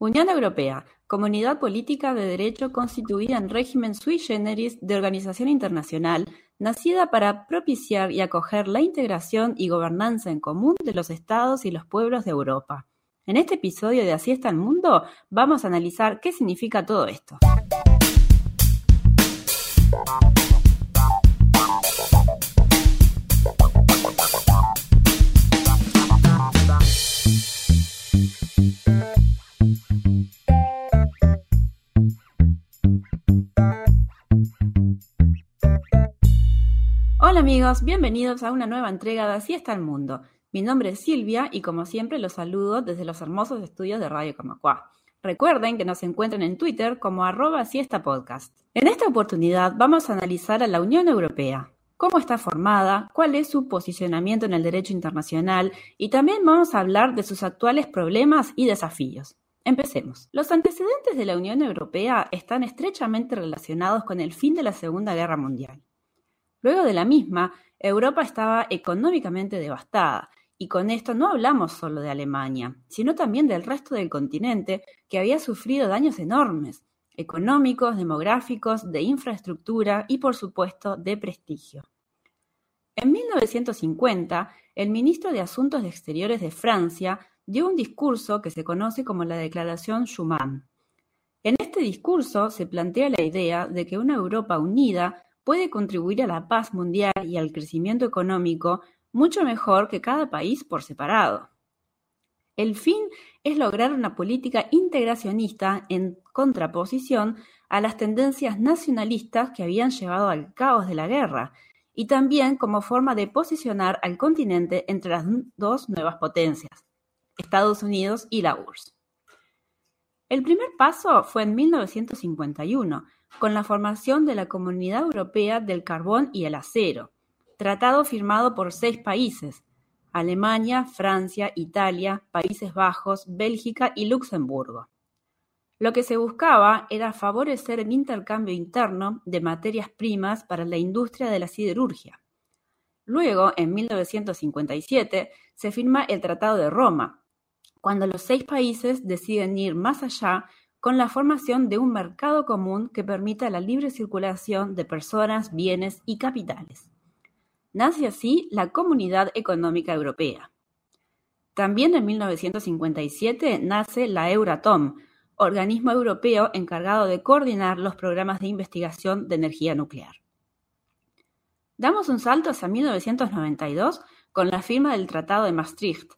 Unión Europea, comunidad política de derecho constituida en régimen sui generis de organización internacional, nacida para propiciar y acoger la integración y gobernanza en común de los estados y los pueblos de Europa. En este episodio de Así está el mundo, vamos a analizar qué significa todo esto. Amigos, bienvenidos a una nueva entrega de Así está el mundo. Mi nombre es Silvia y como siempre los saludo desde los hermosos estudios de Radio Camacua. Recuerden que nos encuentran en Twitter como arroba podcast. En esta oportunidad vamos a analizar a la Unión Europea, cómo está formada, cuál es su posicionamiento en el derecho internacional y también vamos a hablar de sus actuales problemas y desafíos. Empecemos. Los antecedentes de la Unión Europea están estrechamente relacionados con el fin de la Segunda Guerra Mundial. Luego de la misma, Europa estaba económicamente devastada, y con esto no hablamos solo de Alemania, sino también del resto del continente que había sufrido daños enormes, económicos, demográficos, de infraestructura y por supuesto de prestigio. En 1950, el ministro de Asuntos Exteriores de Francia dio un discurso que se conoce como la Declaración Schuman. En este discurso se plantea la idea de que una Europa unida puede contribuir a la paz mundial y al crecimiento económico mucho mejor que cada país por separado. El fin es lograr una política integracionista en contraposición a las tendencias nacionalistas que habían llevado al caos de la guerra, y también como forma de posicionar al continente entre las dos nuevas potencias, Estados Unidos y la URSS. El primer paso fue en 1951, con la formación de la Comunidad Europea del Carbón y el Acero, tratado firmado por seis países, Alemania, Francia, Italia, Países Bajos, Bélgica y Luxemburgo. Lo que se buscaba era favorecer el intercambio interno de materias primas para la industria de la siderurgia. Luego, en 1957, se firma el Tratado de Roma, cuando los seis países deciden ir más allá con la formación de un mercado común que permita la libre circulación de personas, bienes y capitales. Nace así la Comunidad Económica Europea. También en 1957 nace la Euratom, organismo europeo encargado de coordinar los programas de investigación de energía nuclear. Damos un salto hacia 1992 con la firma del Tratado de Maastricht,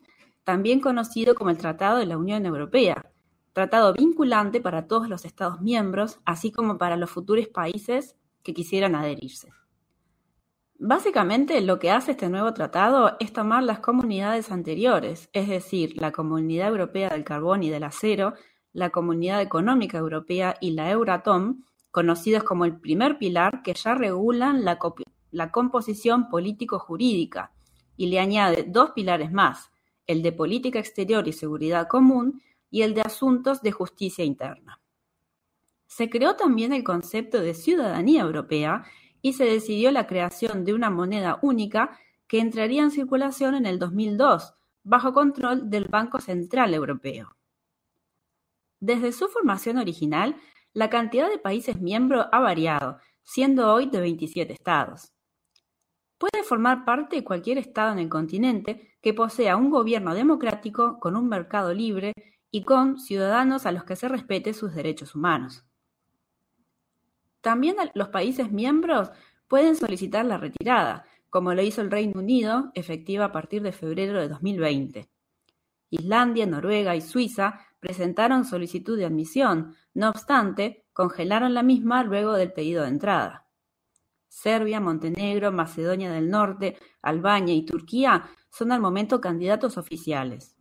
también conocido como el Tratado de la Unión Europea, tratado vinculante para todos los Estados miembros, así como para los futuros países que quisieran adherirse. Básicamente lo que hace este nuevo tratado es tomar las comunidades anteriores, es decir, la Comunidad Europea del Carbón y del Acero, la Comunidad Económica Europea y la Euratom, conocidos como el primer pilar que ya regulan la, la composición político-jurídica, y le añade dos pilares más, el de política exterior y seguridad común y el de asuntos de justicia interna. Se creó también el concepto de ciudadanía europea y se decidió la creación de una moneda única que entraría en circulación en el 2002, bajo control del Banco Central Europeo. Desde su formación original, la cantidad de países miembros ha variado, siendo hoy de 27 estados. Puede formar parte de cualquier estado en el continente que posea un gobierno democrático con un mercado libre y con ciudadanos a los que se respete sus derechos humanos. También los países miembros pueden solicitar la retirada, como lo hizo el Reino Unido, efectiva a partir de febrero de 2020. Islandia, Noruega y Suiza presentaron solicitud de admisión, no obstante, congelaron la misma luego del pedido de entrada. Serbia, Montenegro, Macedonia del Norte, Albania y Turquía son al momento candidatos oficiales.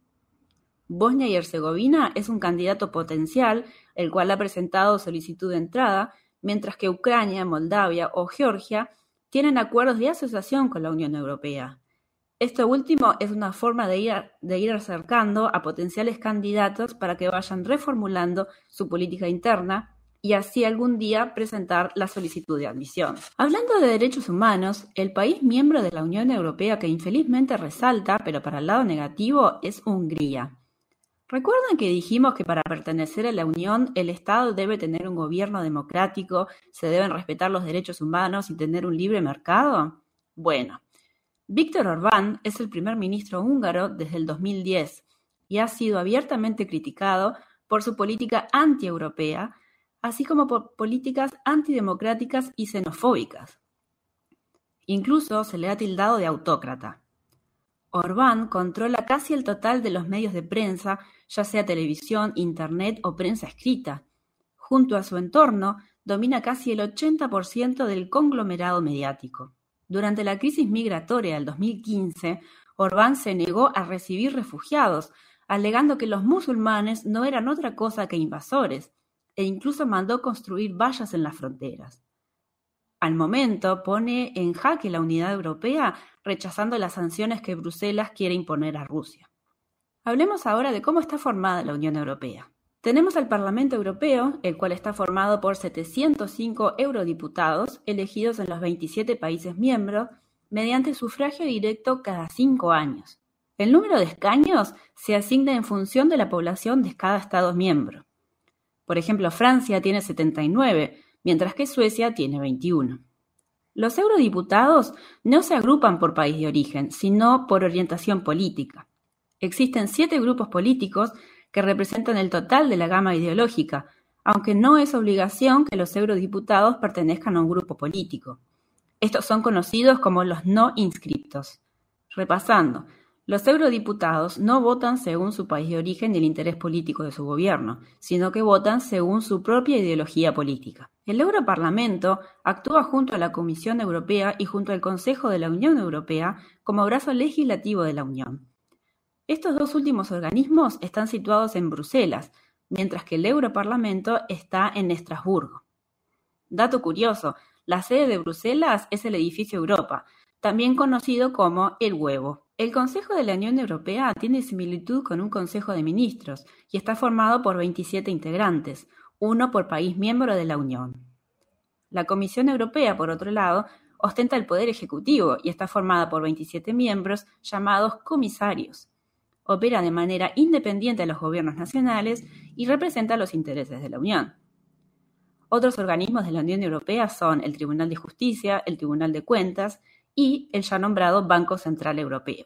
Bosnia y Herzegovina es un candidato potencial, el cual ha presentado solicitud de entrada, mientras que Ucrania, Moldavia o Georgia tienen acuerdos de asociación con la Unión Europea. Esto último es una forma de ir, acercando a potenciales candidatos para que vayan reformulando su política interna y así algún día presentar la solicitud de admisión. Hablando de derechos humanos, el país miembro de la Unión Europea que infelizmente resalta, pero para el lado negativo, es Hungría. ¿Recuerdan que dijimos que para pertenecer a la Unión el Estado debe tener un gobierno democrático, se deben respetar los derechos humanos y tener un libre mercado? Bueno, Víctor Orbán es el primer ministro húngaro desde el 2010 y ha sido abiertamente criticado por su política anti-europea, así como por políticas antidemocráticas y xenofóbicas. Incluso se le ha tildado de autócrata. Orbán controla casi el total de los medios de prensa, ya sea televisión, internet o prensa escrita. Junto a su entorno, domina casi el 80% del conglomerado mediático. Durante la crisis migratoria del 2015, Orbán se negó a recibir refugiados, alegando que los musulmanes no eran otra cosa que invasores, e incluso mandó construir vallas en las fronteras. Al momento pone en jaque la unidad europea, rechazando las sanciones que Bruselas quiere imponer a Rusia. Hablemos ahora de cómo está formada la Unión Europea. Tenemos al Parlamento Europeo, el cual está formado por 705 eurodiputados elegidos en los 27 países miembros mediante sufragio directo cada cinco años. El número de escaños se asigna en función de la población de cada Estado miembro. Por ejemplo, Francia tiene 79, mientras que Suecia tiene 21. Los eurodiputados no se agrupan por país de origen, sino por orientación política. Existen siete grupos políticos que representan el total de la gama ideológica, aunque no es obligación que los eurodiputados pertenezcan a un grupo político. Estos son conocidos como los no inscriptos. Repasando, los eurodiputados no votan según su país de origen y el interés político de su gobierno, sino que votan según su propia ideología política. El Europarlamento actúa junto a la Comisión Europea y junto al Consejo de la Unión Europea como brazo legislativo de la Unión. Estos dos últimos organismos están situados en Bruselas, mientras que el Europarlamento está en Estrasburgo. Dato curioso, la sede de Bruselas es el edificio Europa, también conocido como el huevo. El Consejo de la Unión Europea tiene similitud con un Consejo de Ministros y está formado por 27 integrantes, uno por país miembro de la Unión. La Comisión Europea, por otro lado, ostenta el poder ejecutivo y está formada por 27 miembros llamados comisarios. Opera de manera independiente a los gobiernos nacionales y representa los intereses de la Unión. Otros organismos de la Unión Europea son el Tribunal de Justicia, el Tribunal de Cuentas y el ya nombrado Banco Central Europeo.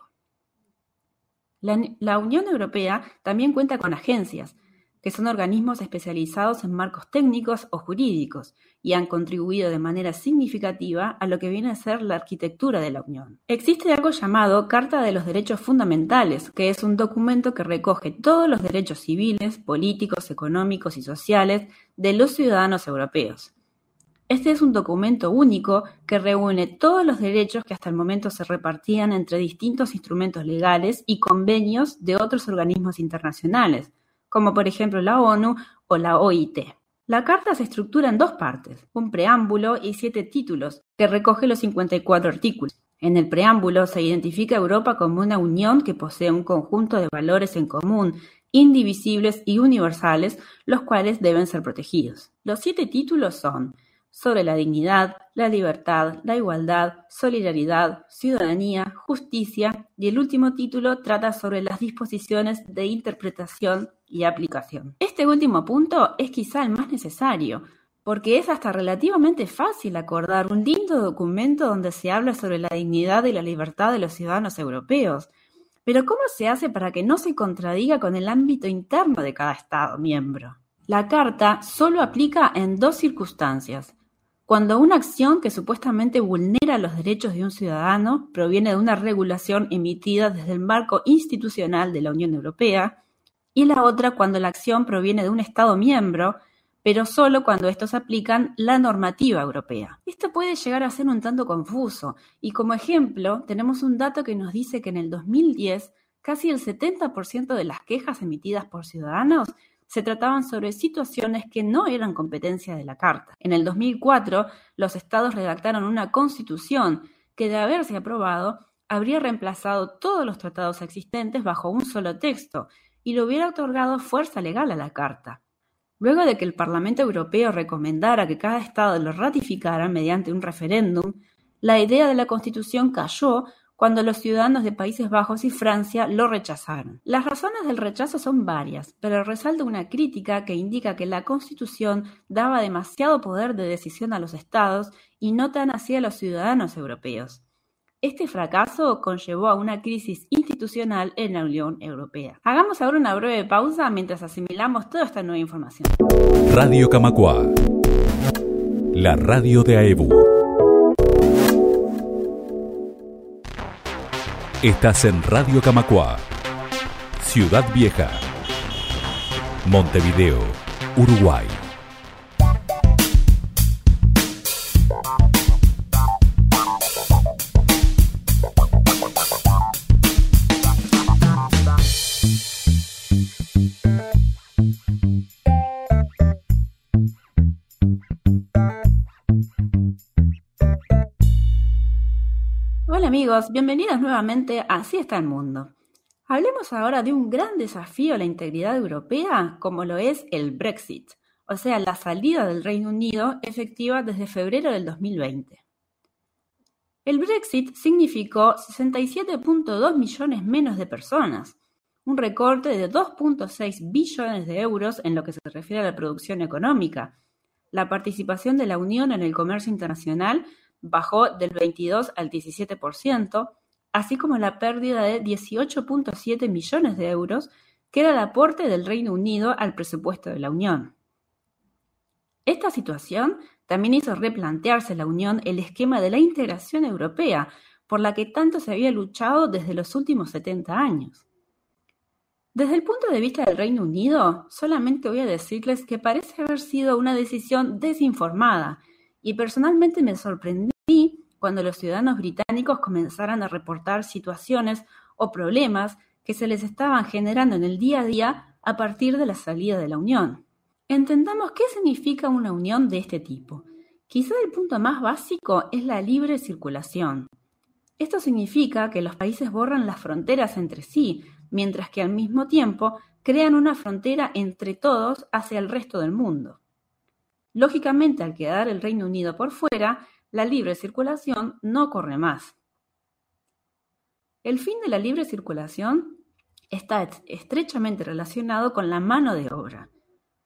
La, Unión Europea también cuenta con agencias, que son organismos especializados en marcos técnicos o jurídicos y han contribuido de manera significativa a lo que viene a ser la arquitectura de la Unión. Existe algo llamado Carta de los Derechos Fundamentales, que es un documento que recoge todos los derechos civiles, políticos, económicos y sociales de los ciudadanos europeos. Este es un documento único que reúne todos los derechos que hasta el momento se repartían entre distintos instrumentos legales y convenios de otros organismos internacionales, como por ejemplo la ONU o la OIT. La carta se estructura en dos partes, un preámbulo y siete títulos, que recoge los 54 artículos. En el preámbulo se identifica a Europa como una unión que posee un conjunto de valores en común, indivisibles y universales, los cuales deben ser protegidos. Los siete títulos son sobre la dignidad, la libertad, la igualdad, solidaridad, ciudadanía, justicia y el último título trata sobre las disposiciones de interpretación y aplicación. Este último punto es quizá el más necesario, porque es hasta relativamente fácil acordar un lindo documento donde se habla sobre la dignidad y la libertad de los ciudadanos europeos. Pero ¿cómo se hace para que no se contradiga con el ámbito interno de cada Estado miembro? La Carta solo aplica en dos circunstancias cuando una acción que supuestamente vulnera los derechos de un ciudadano proviene de una regulación emitida desde el marco institucional de la Unión Europea, y la otra cuando la acción proviene de un Estado miembro, pero solo cuando estos aplican la normativa europea. Esto puede llegar a ser un tanto confuso, y como ejemplo tenemos un dato que nos dice que en el 2010 casi el 70% de las quejas emitidas por ciudadanos se trataban sobre situaciones que no eran competencia de la Carta. En el 2004, los estados redactaron una constitución que, de haberse aprobado, habría reemplazado todos los tratados existentes bajo un solo texto y le hubiera otorgado fuerza legal a la Carta. Luego de que el Parlamento Europeo recomendara que cada Estado lo ratificara mediante un referéndum, la idea de la Constitución cayó cuando los ciudadanos de Países Bajos y Francia lo rechazaron. Las razones del rechazo son varias, pero resalta una crítica que indica que la Constitución daba demasiado poder de decisión a los estados y no tan así a los ciudadanos europeos. Este fracaso conllevó a una crisis institucional en la Unión Europea. Hagamos ahora una breve pausa mientras asimilamos toda esta nueva información. Radio Camacua, la radio de AEBU. Estás en Radio Camacua, Ciudad Vieja, Montevideo, Uruguay. Amigos, bienvenidos nuevamente a Así está el mundo. Hablemos ahora de un gran desafío a la integridad europea como lo es el Brexit, o sea, la salida del Reino Unido efectiva desde febrero del 2020. El Brexit significó 67.2 millones menos de personas, un recorte de 2.6 billones de euros en lo que se refiere a la producción económica, la participación de la Unión en el comercio internacional bajó del 22 al 17%, así como la pérdida de 18.7 millones de euros, que era el aporte del Reino Unido al presupuesto de la Unión. Esta situación también hizo replantearse la Unión el esquema de la integración europea, por la que tanto se había luchado desde los últimos 70 años. Desde el punto de vista del Reino Unido, solamente voy a decirles que parece haber sido una decisión desinformada, y personalmente me sorprendí cuando los ciudadanos británicos comenzaran a reportar situaciones o problemas que se les estaban generando en el día a día a partir de la salida de la Unión. Entendamos qué significa una unión de este tipo. Quizá el punto más básico es la libre circulación. Esto significa que los países borran las fronteras entre sí, mientras que al mismo tiempo crean una frontera entre todos hacia el resto del mundo. Lógicamente, al quedar el Reino Unido por fuera, la libre circulación no corre más. El fin de la libre circulación está estrechamente relacionado con la mano de obra.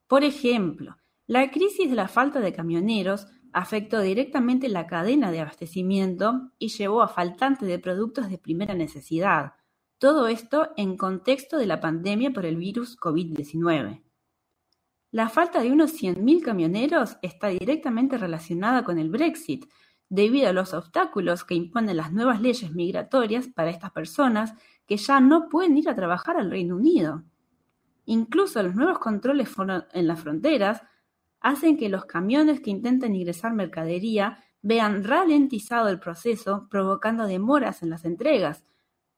Por ejemplo, la crisis de la falta de camioneros afectó directamente la cadena de abastecimiento y llevó a faltante de productos de primera necesidad. Todo esto en contexto de la pandemia por el virus COVID-19. La falta de unos 100.000 camioneros está directamente relacionada con el Brexit, debido a los obstáculos que imponen las nuevas leyes migratorias para estas personas que ya no pueden ir a trabajar al Reino Unido. Incluso los nuevos controles en las fronteras hacen que los camiones que intentan ingresar mercadería vean ralentizado el proceso, provocando demoras en las entregas,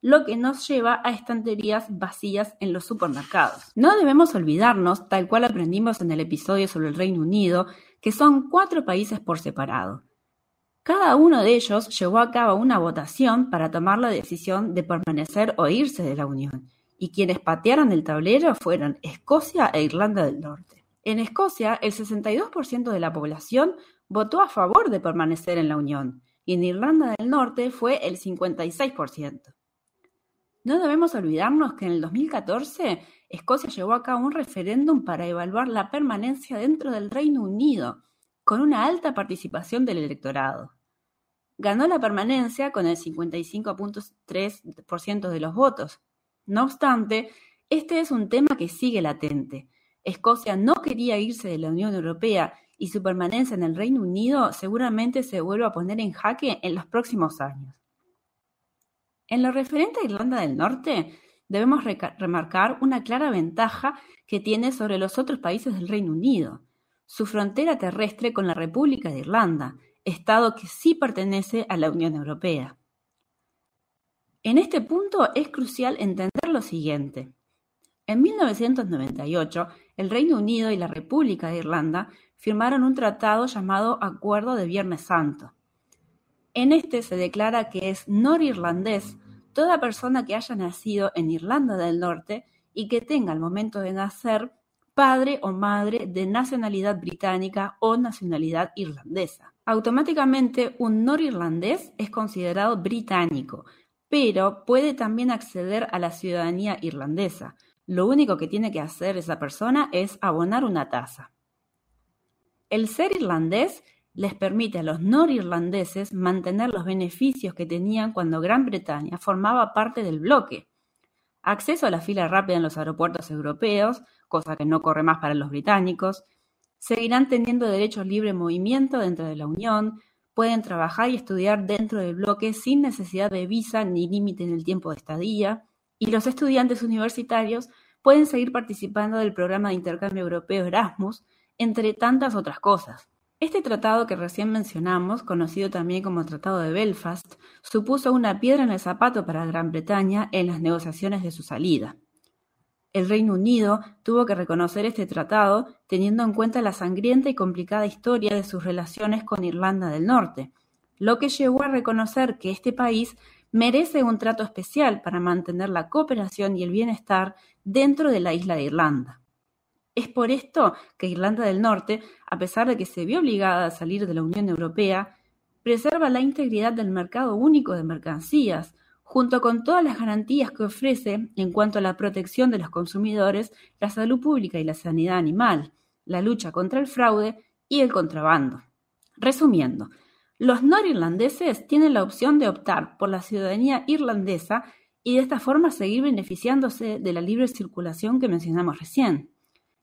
lo que nos lleva a estanterías vacías en los supermercados. No debemos olvidarnos, tal cual aprendimos en el episodio sobre el Reino Unido, que son cuatro países por separado. Cada uno de ellos llevó a cabo una votación para tomar la decisión de permanecer o irse de la Unión, y quienes patearon el tablero fueron Escocia e Irlanda del Norte. En Escocia, el 62% de la población votó a favor de permanecer en la Unión, y en Irlanda del Norte fue el 56%. No debemos olvidarnos que en el 2014 Escocia llevó a cabo un referéndum para evaluar la permanencia dentro del Reino Unido, con una alta participación del electorado. Ganó la permanencia con el 55.3% de los votos. No obstante, este es un tema que sigue latente. Escocia no quería irse de la Unión Europea y su permanencia en el Reino Unido seguramente se vuelve a poner en jaque en los próximos años. En lo referente a Irlanda del Norte, debemos remarcar una clara ventaja que tiene sobre los otros países del Reino Unido, su frontera terrestre con la República de Irlanda, Estado que sí pertenece a la Unión Europea. En este punto es crucial entender lo siguiente. En 1998, el Reino Unido y la República de Irlanda firmaron un tratado llamado Acuerdo de Viernes Santo. En este se declara que es norirlandés toda persona que haya nacido en Irlanda del Norte y que tenga al momento de nacer padre o madre de nacionalidad británica o nacionalidad irlandesa. Automáticamente un norirlandés es considerado británico, pero puede también acceder a la ciudadanía irlandesa. Lo único que tiene que hacer esa persona es abonar una tasa. El ser irlandés les permite a los norirlandeses mantener los beneficios que tenían cuando Gran Bretaña formaba parte del bloque. Acceso a la fila rápida en los aeropuertos europeos, cosa que no corre más para los británicos. Seguirán teniendo derecho a libre movimiento dentro de la Unión, pueden trabajar y estudiar dentro del bloque sin necesidad de visa ni límite en el tiempo de estadía, y los estudiantes universitarios pueden seguir participando del programa de intercambio europeo Erasmus, entre tantas otras cosas. Este tratado que recién mencionamos, conocido también como Tratado de Belfast, supuso una piedra en el zapato para Gran Bretaña en las negociaciones de su salida. El Reino Unido tuvo que reconocer este tratado teniendo en cuenta la sangrienta y complicada historia de sus relaciones con Irlanda del Norte, lo que llevó a reconocer que este país merece un trato especial para mantener la cooperación y el bienestar dentro de la isla de Irlanda. Es por esto que Irlanda del Norte, a pesar de que se vio obligada a salir de la Unión Europea, preserva la integridad del mercado único de mercancías, junto con todas las garantías que ofrece en cuanto a la protección de los consumidores, la salud pública y la sanidad animal, la lucha contra el fraude y el contrabando. Resumiendo, los norirlandeses tienen la opción de optar por la ciudadanía irlandesa y de esta forma seguir beneficiándose de la libre circulación que mencionamos recién.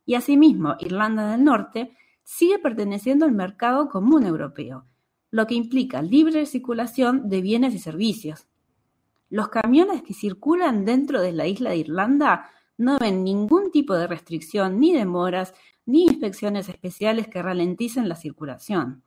Y asimismo, Irlanda del Norte sigue perteneciendo al mercado común europeo, lo que implica libre circulación de bienes y servicios, los camiones que circulan dentro de la isla de Irlanda no ven ningún tipo de restricción, ni demoras, ni inspecciones especiales que ralenticen la circulación.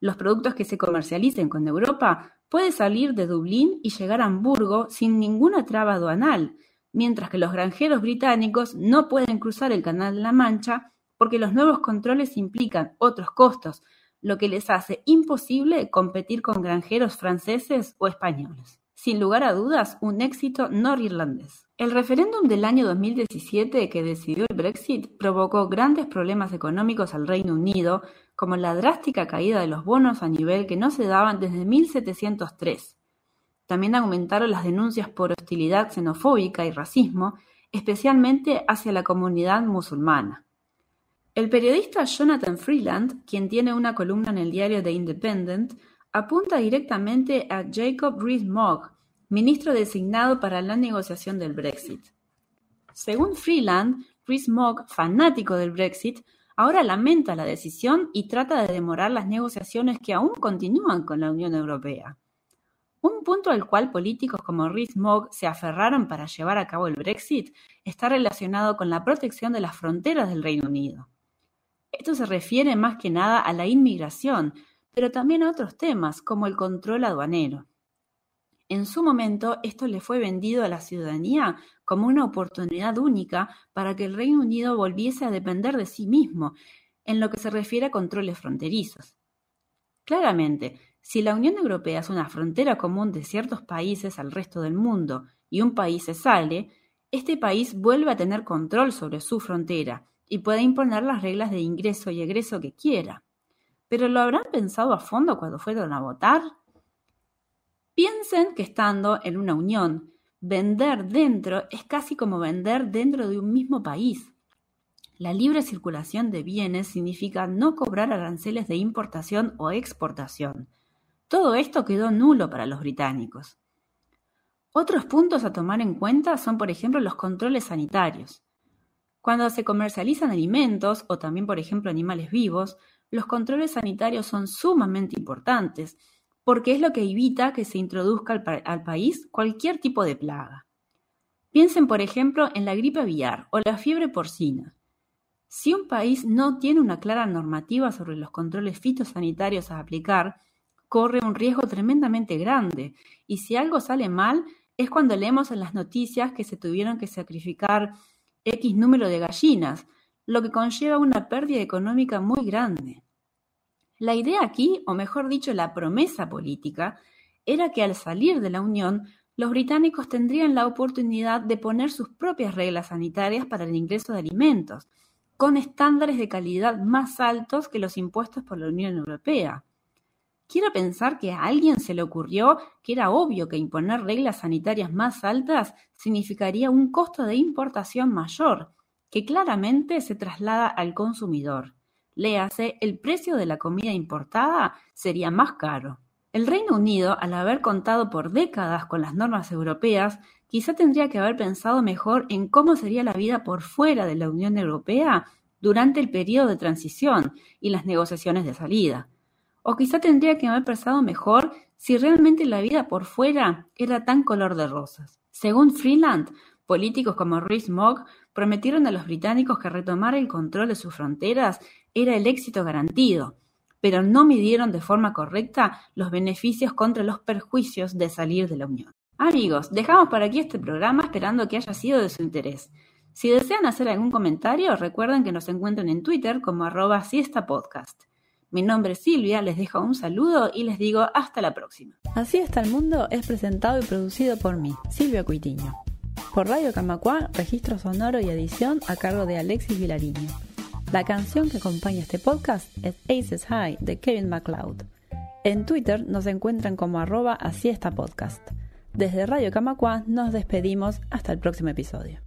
Los productos que se comercialicen con Europa pueden salir de Dublín y llegar a Hamburgo sin ninguna traba aduanal, mientras que los granjeros británicos no pueden cruzar el Canal de la Mancha porque los nuevos controles implican otros costos, lo que les hace imposible competir con granjeros franceses o españoles sin lugar a dudas, un éxito norirlandés. El referéndum del año 2017 que decidió el Brexit provocó grandes problemas económicos al Reino Unido, como la drástica caída de los bonos a nivel que no se daban desde 1703. También aumentaron las denuncias por hostilidad xenofóbica y racismo, especialmente hacia la comunidad musulmana. El periodista Jonathan Freeland, quien tiene una columna en el diario The Independent, apunta directamente a Jacob Rees-Mogg, ministro designado para la negociación del Brexit. Según Freeland, Rees-Mogg, fanático del Brexit, ahora lamenta la decisión y trata de demorar las negociaciones que aún continúan con la Unión Europea. Un punto al cual políticos como Rees-Mogg se aferraron para llevar a cabo el Brexit está relacionado con la protección de las fronteras del Reino Unido. Esto se refiere más que nada a la inmigración, pero también a otros temas, como el control aduanero. En su momento, esto le fue vendido a la ciudadanía como una oportunidad única para que el Reino Unido volviese a depender de sí mismo en lo que se refiere a controles fronterizos. Claramente, si la Unión Europea es una frontera común de ciertos países al resto del mundo y un país se sale, este país vuelve a tener control sobre su frontera y puede imponer las reglas de ingreso y egreso que quiera. Pero ¿lo habrán pensado a fondo cuando fueron a votar? Piensen que estando en una unión, vender dentro es casi como vender dentro de un mismo país. La libre circulación de bienes significa no cobrar aranceles de importación o exportación. Todo esto quedó nulo para los británicos. Otros puntos a tomar en cuenta son, por ejemplo, los controles sanitarios. Cuando se comercializan alimentos o también, por ejemplo, animales vivos, los controles sanitarios son sumamente importantes, porque es lo que evita que se introduzca al, país cualquier tipo de plaga. Piensen, por ejemplo, en la gripe aviar o la fiebre porcina. Si un país no tiene una clara normativa sobre los controles fitosanitarios a aplicar, corre un riesgo tremendamente grande, y si algo sale mal, es cuando leemos en las noticias que se tuvieron que sacrificar X número de gallinas, lo que conlleva una pérdida económica muy grande. La idea aquí, o mejor dicho, la promesa política, era que al salir de la Unión, los británicos tendrían la oportunidad de poner sus propias reglas sanitarias para el ingreso de alimentos, con estándares de calidad más altos que los impuestos por la Unión Europea. Quiero pensar que a alguien se le ocurrió que era obvio que imponer reglas sanitarias más altas significaría un costo de importación mayor, que claramente se traslada al consumidor. Léase, el precio de la comida importada sería más caro. El Reino Unido, al haber contado por décadas con las normas europeas, quizá tendría que haber pensado mejor en cómo sería la vida por fuera de la Unión Europea durante el periodo de transición y las negociaciones de salida. O quizá tendría que haber pensado mejor si realmente la vida por fuera era tan color de rosas. Según Freeland, políticos como Rhys Mogg prometieron a los británicos que retomar el control de sus fronteras era el éxito garantido, pero no midieron de forma correcta los beneficios contra los perjuicios de salir de la Unión. Amigos, dejamos por aquí este programa esperando que haya sido de su interés. Si desean hacer algún comentario, recuerden que nos encuentran en Twitter como arroba siestapodcast. Mi nombre es Silvia, les dejo un saludo y les digo hasta la próxima. Así está el mundo es presentado y producido por mí, Silvia Cuitiño. Por Radio Camacua, registro sonoro y edición a cargo de Alexis Vilariño. La canción que acompaña este podcast es Aces High de Kevin MacLeod. En Twitter nos encuentran como arroba así podcast. Desde Radio Camacua nos despedimos hasta el próximo episodio.